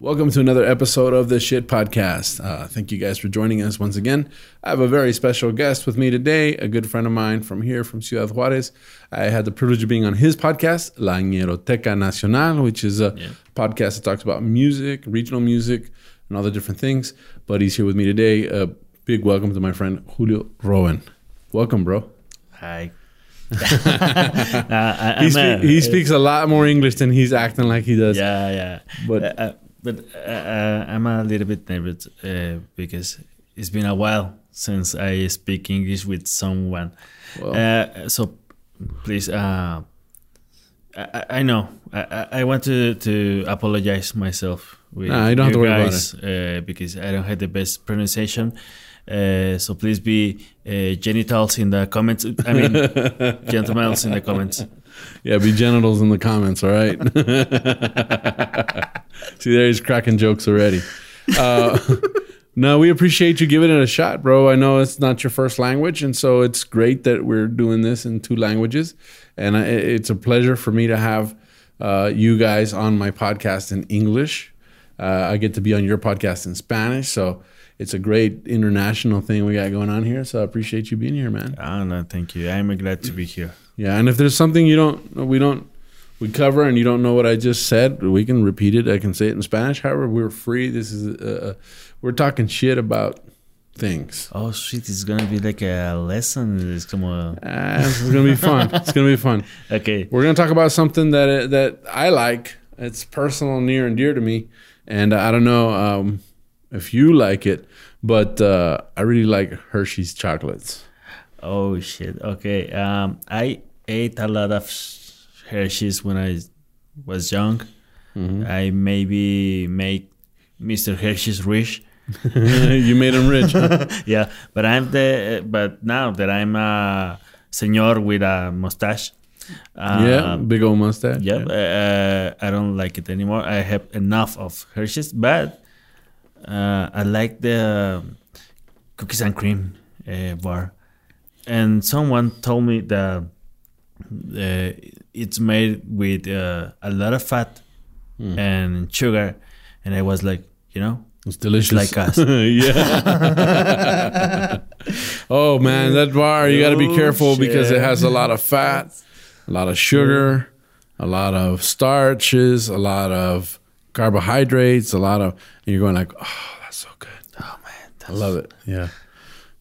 Welcome to another episode of the Shit Podcast. Uh, thank you guys for joining us once again. I have a very special guest with me today, a good friend of mine from here, from Ciudad Juarez. I had the privilege of being on his podcast, La Ñeroteca Nacional, which is a Yeah. podcast that talks about music, regional music, and all the different things. But he's here with me today. A big welcome to my friend Julio Rowan. Welcome, bro. Hi. uh, I, He, spe- a- he speaks a lot more English than he's acting like he does. Yeah, yeah. But- uh, uh, but uh, uh, I'm a little bit nervous uh, because it's been a while since I speak English with someone. Uh, so please, uh, I, I- know. I, I- want to, to apologize myself with Nah, you don't have to worry about guys uh, because I don't have the best pronunciation. Uh, so please be uh, genitals in the comments. I mean, gentlemen in the comments. Yeah, be genitals in the comments, all right? See, there he's cracking jokes already. Uh, no, we appreciate you giving it a shot, bro. I know it's not your first language, and so it's great that we're doing this in two languages. And I, it's a pleasure for me to have uh, you guys on my podcast in English. Uh, I get to be on your podcast in Spanish, so it's a great international thing we got going on here. So I appreciate you being here, man. Oh no, thank you. I'm glad to be here. Yeah, and if there's something you don't, we don't, we cover, and you don't know what I just said, we can repeat it. I can say it in Spanish. However, we're free. This is, uh, we're talking shit about things. Oh shit, it's gonna be like a lesson. It's como Ah, it's gonna be fun. It's gonna be fun. okay. We're gonna talk about something that that I like. It's personal, near and dear to me, and I don't know um, if you like it, but uh, I really like Hershey's chocolates. Oh shit. Okay. Um, I ate a lot of Hershey's when I was young. I maybe make Mr. Hershey's rich. you made him rich. huh? yeah, but I'm the but now that I'm a señor with a mustache. yeah, um, big old mustache. Yep, uh, I don't like it anymore. I have enough of Hershey's, but uh, I like the cookies and cream uh, bar. And someone told me that uh, it's made with uh, a lot of fat and sugar, and I was like, you know, It's delicious. like us. yeah. oh man, that bar you got to be Oh, careful because it has a lot of fat, a lot of sugar, a lot of starches, a lot of carbohydrates, a lot of and you're going like, "Oh, that's so good." oh man, I love it. Yeah.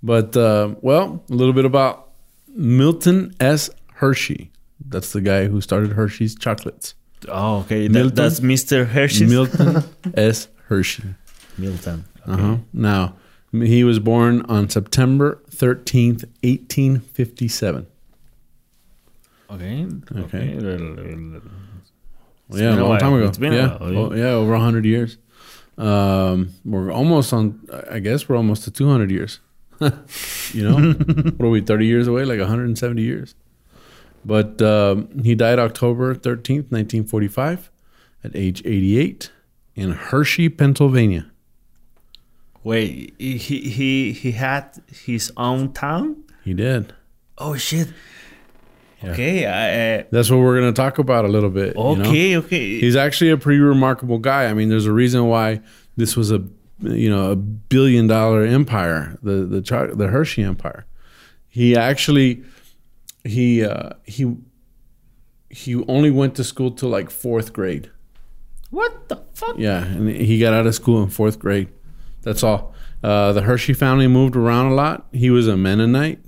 But uh, well, a little bit about Milton S. Hershey. That's the guy who started Hershey's chocolates. Oh, okay. Milton? That, that's Mr. Hershey. Milton S. Hershey. Milton. Uh-huh. Now, he was born on September 13th, 1857. Okay. Okay. okay. Well, yeah, a a long while. time ago. It's been a yeah. while, yeah. Oh, yeah, over 100 years. Um, we're almost on, I guess we're almost to 200 years. you know? what are we, 30 years away? Like 170 years. But um, he died October 13th, 1945, at age 88 in Hershey, Pennsylvania. Wait, he he he had his own town? He did. Oh shit. Yeah. Okay, I, That's what we're going to talk about a little bit. uh, you know? okay, okay. He's actually a pretty remarkable guy. I mean, there's a reason why this was a you know a billion dollar empire, the the Char- the Hershey empire. He actually he uh, he he only went to school till like fourth grade. what the fuck? Yeah, and he got out of school in fourth grade. That's all. Uh, the Hershey family moved around a lot. He was a Mennonite.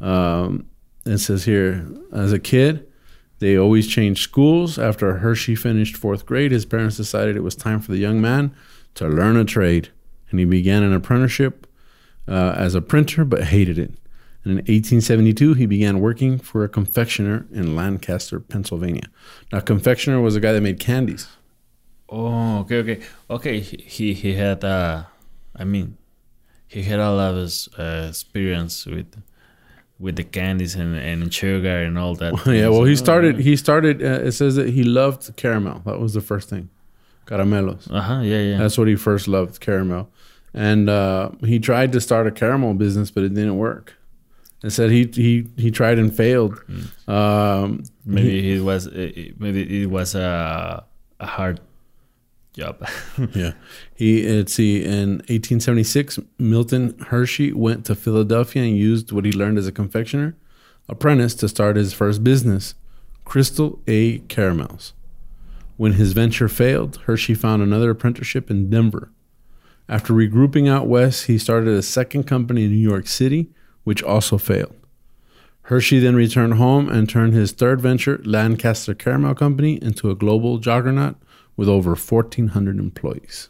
Um, it says here, as a kid, they always changed schools. After Hershey finished fourth grade, his parents decided it was time for the young man to learn a trade, and he began an apprenticeship uh, as a printer, but hated it. And in 1872, he began working for a confectioner in Lancaster, Pennsylvania. Now, confectioner was a guy that made candies. Oh, okay, okay, okay. He he had uh, I mean, he had a lot of uh, experience with with the candies and, and sugar and all that. yeah, well, he Oh, started. He started. Uh, it says that he loved caramel. That was the first thing, caramelos. Uh huh. Yeah, yeah. That's what he first loved, caramel. And uh, he tried to start a caramel business, but it didn't work. And said he he he tried and failed. Um, maybe it was. Maybe it was a a hard job. yeah, he let's see. In 1876, Milton Hershey went to Philadelphia and used what he learned as a confectioner apprentice to start his first business, Crystal A Caramels. When his venture failed, Hershey found another apprenticeship in Denver. After regrouping out west, he started a second company in New York City, which also failed. Hershey then returned home and turned his third venture, Lancaster Caramel Company, into a global juggernaut with over 1,400 employees.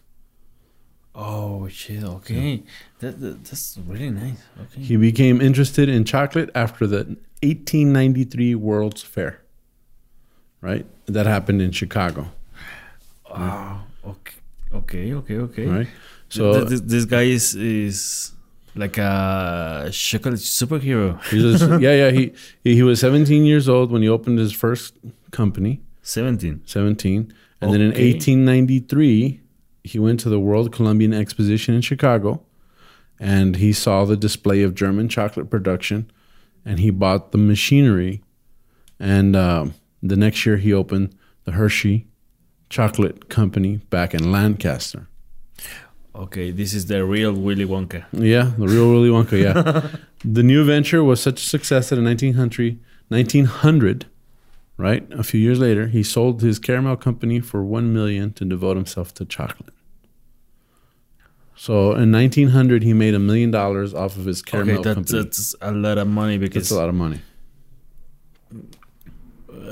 oh shit! Okay, that, that that's really nice. Okay. He became interested in chocolate after the 1893 World's Fair. Right? That happened in Chicago. Oh, okay, okay, okay, okay. Right? So this, this guy is is like a chocolate superhero. a- yeah, yeah. He, he was 17 years old when he opened his first company. Seventeen. 17. And then in 1893, he went to the World Columbian Exposition in Chicago and he saw the display of German chocolate production and he bought the machinery. And um, the next year, he opened the Hershey Chocolate Company back in Lancaster. Okay, this is the real Willy Wonka. Yeah, the real Willy Wonka, yeah. the new venture was such a success that in 1900, 1900, right, a few years later, he sold his caramel company for 1 million to devote himself to chocolate. So in 1900, he made a million dollars off of his caramel okay, that's, company. that's a lot of money because a lot of money.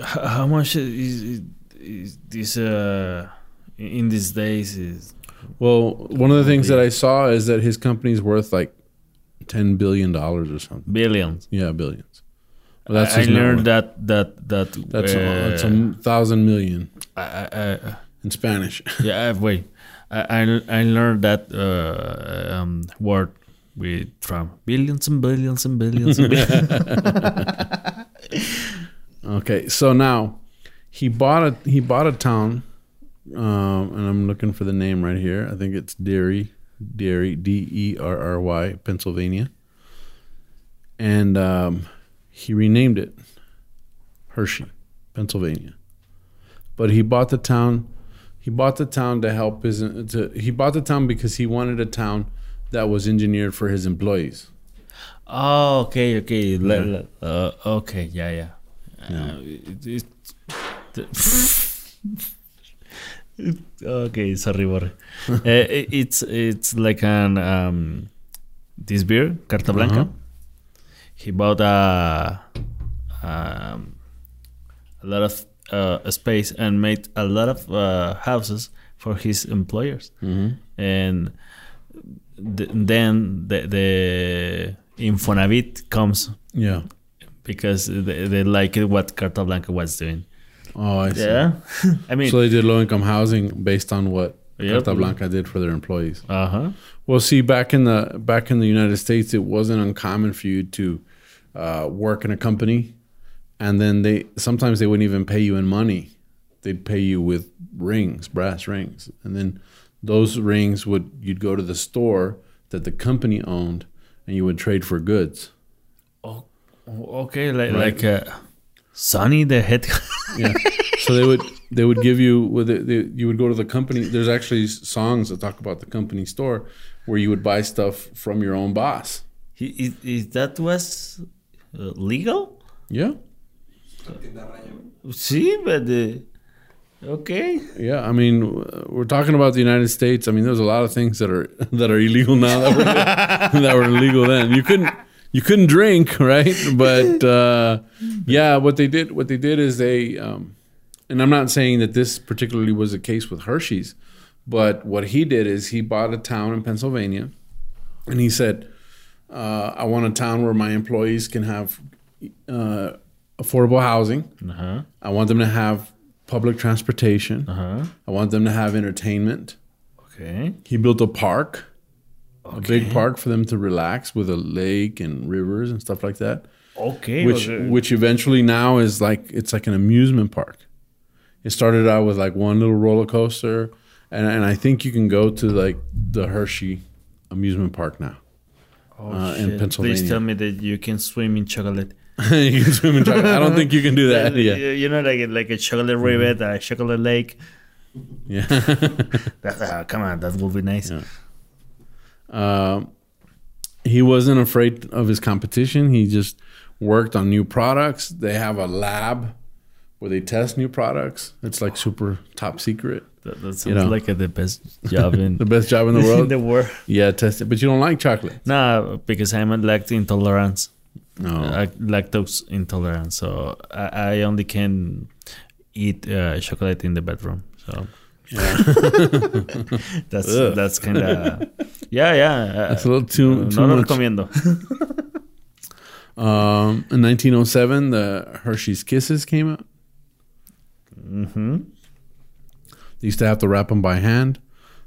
how much is, is this uh in these days is Well, one of the things that I saw is that his company's worth like $10 billion or something. billions. Yeah, billions. Well, that's I, I learned that that that That's, uh, uh, that's a thousand million I, I, I, in Spanish. yeah. I- Wait, I, I I learned that uh, um, word with Trump. Billions and billions and billions. And billions. Okay, so now he bought a he bought a town, um, and I'm looking for the name right here. I think it's Derry, Derry, D E R R Y, Pennsylvania, and um, he renamed it Hershey, Pennsylvania. But he bought the town. He bought the town to help his. To, he bought the town because he wanted a town that was engineered for his employees. oh, okay, okay, le- uh, okay, yeah, yeah. Uh, it, it, okay, sorry, Borre. uh, it- it's it's like an um, this beer, Carta Blanca. Uh-huh. He bought a um, a lot of uh, space and made a lot of uh, houses for his employers, Mm-hmm. and th- then the, the Infonavit comes Yeah. because they, they like what Carta Blanca was doing. Oh, I see. Yeah, I mean, So they did low income housing based on what Yep. Carta Blanca did for their employees. uh huh. Well, see, back in the back in the United States, it wasn't uncommon for you to uh, work in a company, and then they sometimes they wouldn't even pay you in money. They'd pay you with rings, brass rings, and then those rings would you'd go to the store that the company owned, and you would trade for goods. Oh, okay, like Right. like uh, Sonny the head. Yeah. so they would they would give you with it, you would go to the company. There's actually songs that talk about the company store where you would buy stuff from your own boss. He, is, is that was legal? Yeah. See, but uh, okay. Yeah, I mean, we're talking about the United States. I mean, there's a lot of things that are that are illegal now that were that were illegal then. You couldn't you couldn't drink, right? But uh, yeah, what they did what they did is they, um, and I'm not saying that this particularly was the case with Hershey's, but what he did is he bought a town in Pennsylvania, and he said, uh, "I want a town where my employees can have uh, affordable housing. Uh huh. I want them to have public transportation." Uh huh. I want them to have entertainment. Okay. He built a park, a big park for them to relax with a lake and rivers and stuff like that. Okay. which okay. which eventually now is like it's like an amusement park. It started out with like one little roller coaster, and and I think you can go to like the Hershey amusement park now. Oh, uh, in. Pennsylvania. Please tell me that you can swim in chocolate. you can swim in chocolate. I don't think you can do that. You- Yeah, You know, like a, like a chocolate rivet, a chocolate lake. yeah. That, uh, come on, that would be nice. Yeah. Um, he wasn't afraid of his competition. He just worked on new products. They have a lab where they test new products. It's like super top secret. That, that sounds You know. like a, the best job in The best job in the in world. the world. yeah, test it. But you don't like chocolate. No, because I'm a lactose intolerance. No. Uh, lactose intolerant, so I, I only can eat uh, chocolate in the bedroom. So yeah. that's Ugh. that's kind of yeah yeah. Uh, That's a little too, too no much. recomiendo. Um, in 1907, the Hershey's Kisses came out. hmm They used to have to wrap them by hand.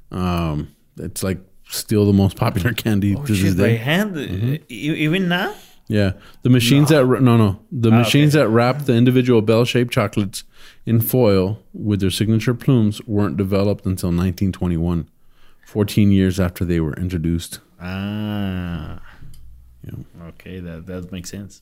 Um, it's like still the most popular candy Oh to this shit! By day. hand, E- even now. Yeah, the machines that no no the Ah, machines okay. that wrap the individual bell-shaped chocolates in foil with their signature plumes weren't developed until 1921, 14 years after they were introduced. Ah. Yeah. Okay, that that makes sense.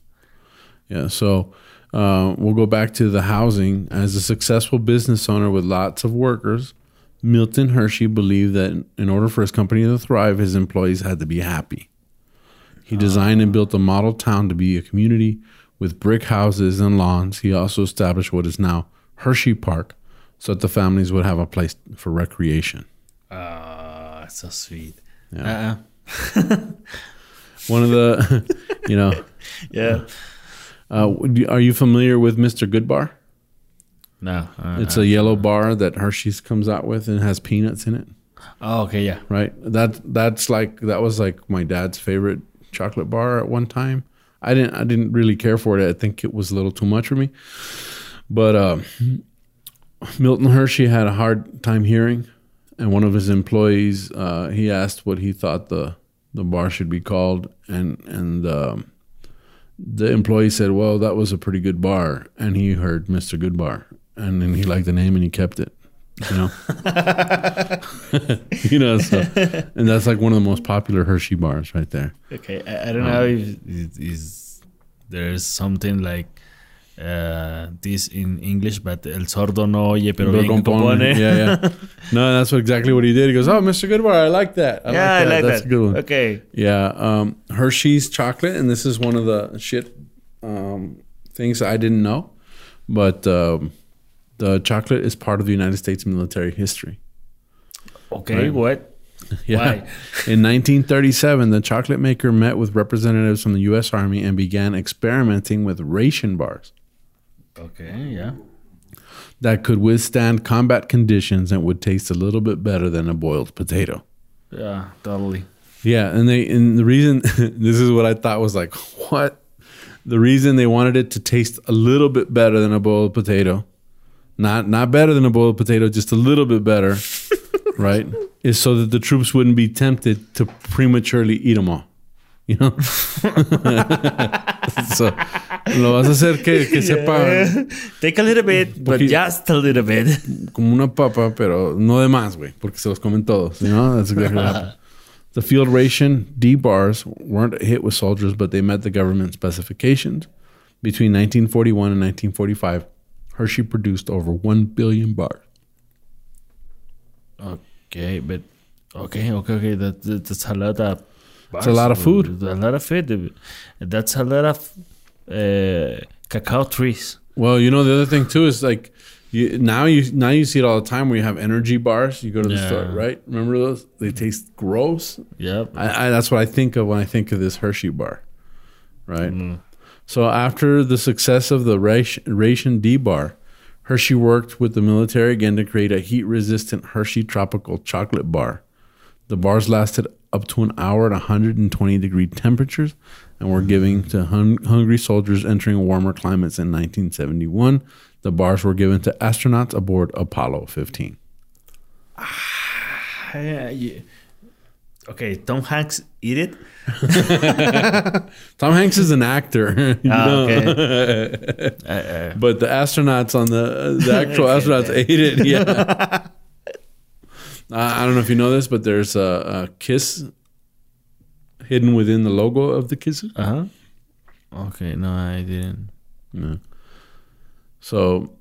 Yeah, so uh, we'll go back to the housing. As a successful business owner with lots of workers, Milton Hershey believed that in order for his company to thrive, his employees had to be happy. He designed and built a model town to be a community with brick houses and lawns. He also established what is now Hershey Park so that the families would have a place for recreation. Ah, so sweet. Yeah. Uh-uh. One of the, you know, Yeah. Uh, are you familiar with Mr. Goodbar? No. Uh, It's a yellow bar that Hershey's comes out with and has peanuts in it, oh, okay. Yeah. right? That that's like that was like my dad's favorite chocolate bar at one time. I didn't I didn't really care for it. I think it was a little too much for me. But uh, Milton Hershey had a hard time hearing, and one of his employees uh, he asked what he thought the the bar should be called, and and um, the employee said, "Well, that was a pretty good bar," and he heard Mister Goodbar, and then he liked the name and he kept it. You know, you know, so, and that's like one of the most popular Hershey bars right there. Okay. I, I don't know um, if is, is there's something like uh, this in English, but el sordo no oye, pero bien que compone. Yeah, yeah. No, that's what, exactly what he did. He goes, "Oh, Mr. Goodbar, I like that. I yeah, I like That's that. a good one." Okay. Yeah, um, Hershey's chocolate, and this is one of the shit um, things I didn't know, but um, the chocolate is part of the United States military history. Okay. Right. What? Yeah. Why? In 1937, the chocolate maker met with representatives from the U.S. Army and began experimenting with ration bars Okay. Yeah. that could withstand combat conditions and would taste a little bit better than a boiled potato. Yeah. Totally. Yeah, and they and the reason this is what I thought was like what the reason they wanted it to taste a little bit better than a boiled potato, not not better than a boiled potato, just a little bit better, right? Is so that the troops wouldn't be tempted to prematurely eat them all. You know, so lo vas a hacer que, que sepa Take a little bit, but just a little bit. como una papa, pero no de más, güey, porque se los comen todos. You know, that's exactly what happened. The field ration D bars weren't hit with soldiers, but they met the government specifications. Between 1941 and 1945, Hershey produced over 1 billion bars. Okay, but okay, okay, okay. That, that that's a lot of. It's a lot of food. A lot of food. That's a lot of uh, cacao trees. Well, you know the other thing too is like you, now you now you see it all the time where you have energy bars. You go to the Yeah. store, right? Remember those? They taste gross. Yep. I, I, that's what I think of when I think of this Hershey bar, right? Mm. So after the success of the ration, ration D bar, Hershey worked with the military again to create a heat-resistant Hershey tropical chocolate bar. The bars lasted up to an hour at 120 degree temperatures and were given to hun- hungry soldiers entering warmer climates in 1971. The bars were given to astronauts aboard Apollo 15. Yeah, you, Okay, Tom Hanks eat it. Tom Hanks is an actor, Ah, know. Uh, uh, but the astronauts on the the actual astronauts ate it. Yeah. I don't know if you know this, but there's a, a kiss hidden within the logo of the kisses. uh huh. Okay, no, I didn't. Yeah. So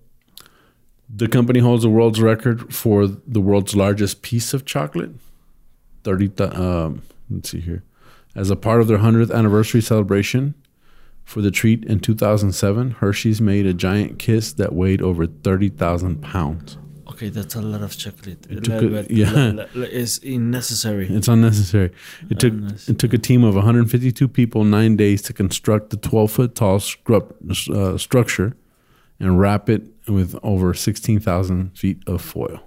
the company holds the world's record for the world's largest piece of chocolate. 30, um, let's see here. As a part of their 100th anniversary celebration for the treat in 2007, Hershey's made a giant kiss that weighed over 30,000 pounds. Okay, that's a lot of chocolate. It took a- yeah. it's unnecessary. It's unnecessary. It took Unnecessary. it took a team of 152 people 9 days to construct the 12 foot tall scrub, uh, structure and wrap it with over 16,000 feet of foil.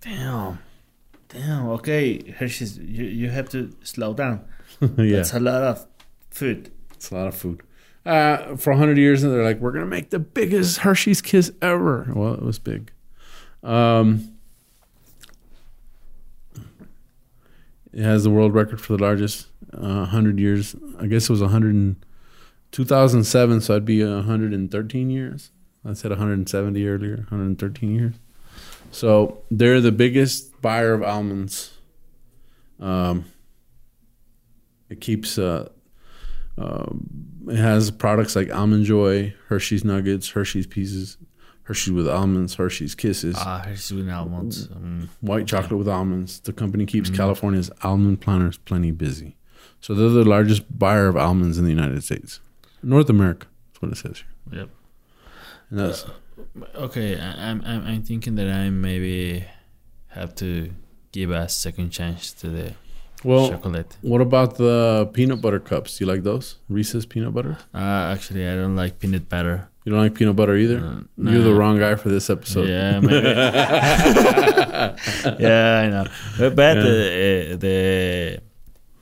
Damn. Damn. Okay, Hershey's, you, you have to slow down. yeah. That's a lot of food. It's a lot of food. Uh, for 100 years, and they're like, we're going to make the biggest Hershey's kiss ever. Well, it was big. Um, it has the world record for the largest uh, 100 years. I guess it was 100 and, 2007, so I'd be 113 years. I said 170 earlier, 113 years. So they're the biggest buyer of almonds. Um, it keeps uh, um, it has products like Almond Joy, Hershey's Nuggets, Hershey's Pieces, Hershey's with almonds, Hershey's Kisses, Ah, Hershey's with almonds. Um, white chocolate with almonds. The company keeps California's almond planters plenty busy. So they're the largest buyer of almonds in the United States, North America. That's what it says here. yep. And that's Okay, I- I'm, I'm I'm thinking that I maybe have to give a second chance to the well. chocolate. What about the peanut butter cups? Do you like those? Reese's peanut butter? Uh, actually, I don't like peanut butter. You don't like peanut butter either? Uh, You're the wrong guy for this episode. Yeah, maybe. yeah, I know. But, but Yeah. uh, the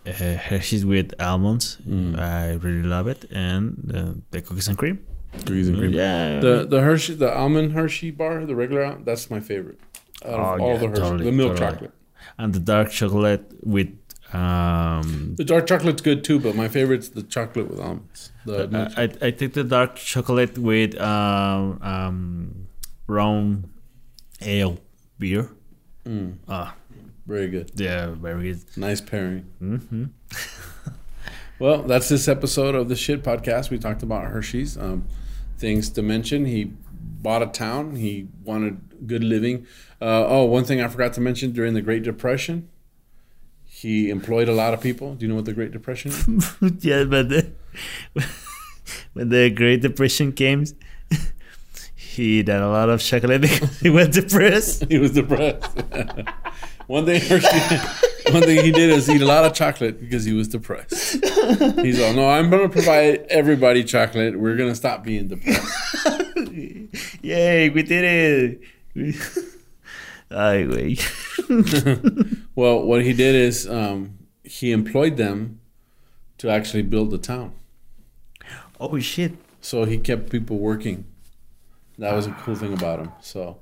uh, Hershey's with almonds, Mm. I really love it, and uh, the cookies and cream. Cookies and cream. Yeah, The the Hershey, the almond Hershey bar, the regular, that's my favorite. Out of Oh, all yeah, the Hershey, totally, the milk totally. chocolate. and the dark chocolate with um. The dark chocolate's good too, but my favorite's the chocolate with almonds. The I, I I take the dark chocolate with um um brown ale beer. Mm, Ah, very good. yeah, very good. Nice pairing. Mm-hmm. Well, that's this episode of the Shit Podcast. We talked about Hershey's. Um, things to mention: he bought a town. He wanted good living. Uh, oh, one thing I forgot to mention: during the Great Depression, he employed a lot of people. Do you know what the Great Depression is? yeah, but the, when the Great Depression came, he did a lot of chocolate because he was depressed. he was depressed. one thing Hershey, one thing he did is eat a lot of chocolate because he was depressed. He's all, no, I'm going to provide everybody chocolate. We're going to stop being depressed. Yay, we did it! Ay, güey. Well, what he did is um, he employed them to actually build the town. Oh shit! So he kept people working. That was a cool thing about him. So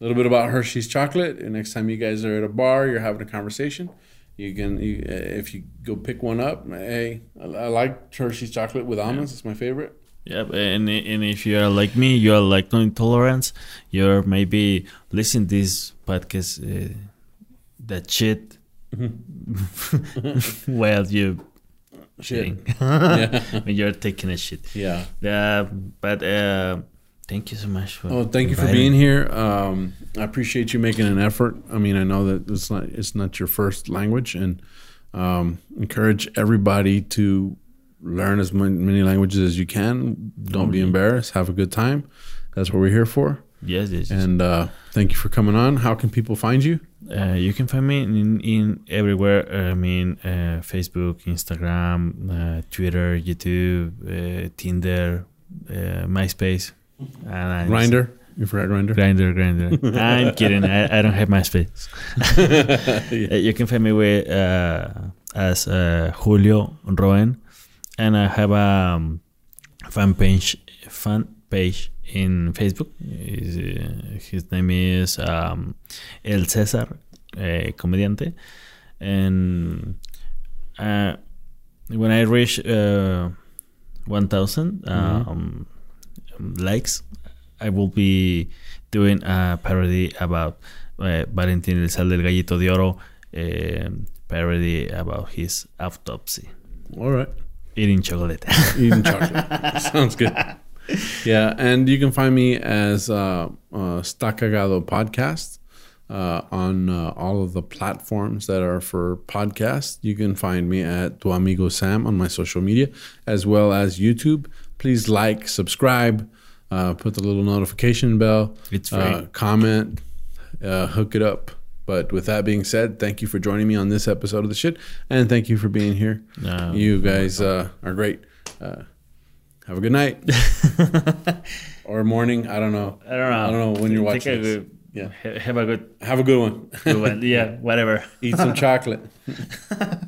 a little bit about Hershey's chocolate. And next time you guys are at a bar, you're having a conversation. You can, you, if you go pick one up. Hey, I, I like Hershey's chocolate with almonds. It's my favorite. Yep, and and if you are like me, you are lactose intolerant. You're maybe listening this podcast uh, that shit while you Shit. yeah. when you're taking a shit. Yeah. Yeah, but uh, thank you so much for. Oh, thank you for being me. here. Um, I appreciate you making an effort. I mean, I know that it's not it's not your first language, and um, encourage everybody to learn as many languages as you can. Don't be embarrassed. Have a good time. That's what we're here for. Yes, yes. And uh, thank you for coming on. How can people find you? Uh, you can find me in, in everywhere. I mean, uh, Facebook, Instagram, uh, Twitter, YouTube, uh, Tinder, uh, MySpace, and Grindr. You forgot Grindr. Grindr, Grindr. I'm kidding. I, I don't have MySpace. Uh, you can find me with uh, as uh, Julio Roen, and I have a um, fan page fan page in Facebook. His, uh, his name is um, El Cesar, uh, comediante, and uh, when I reach uh, 1,000 Mm-hmm. um, likes, I will be doing a parody about uh, Valentín Elizalde del Gallito de Oro, um parody about his autopsy, All right. Eating chocolate. Eating chocolate. Sounds good. Yeah, and you can find me as uh, uh, Stacagado Podcast uh, on uh, all of the platforms that are for podcasts. You can find me at Tu Amigo Sam on my social media, as well as YouTube. Please like, subscribe, uh, put the little notification bell, It's free. uh, comment, uh, hook it up. But with that being said, thank you for joining me on this episode of the shit, and thank you for being here. No, you guys uh, are great. Uh, have a good night or morning. I don't know. I don't know. I don't know when you're watching this. Yeah. Have a good, Have a good one. good one. Yeah, whatever. Eat some chocolate.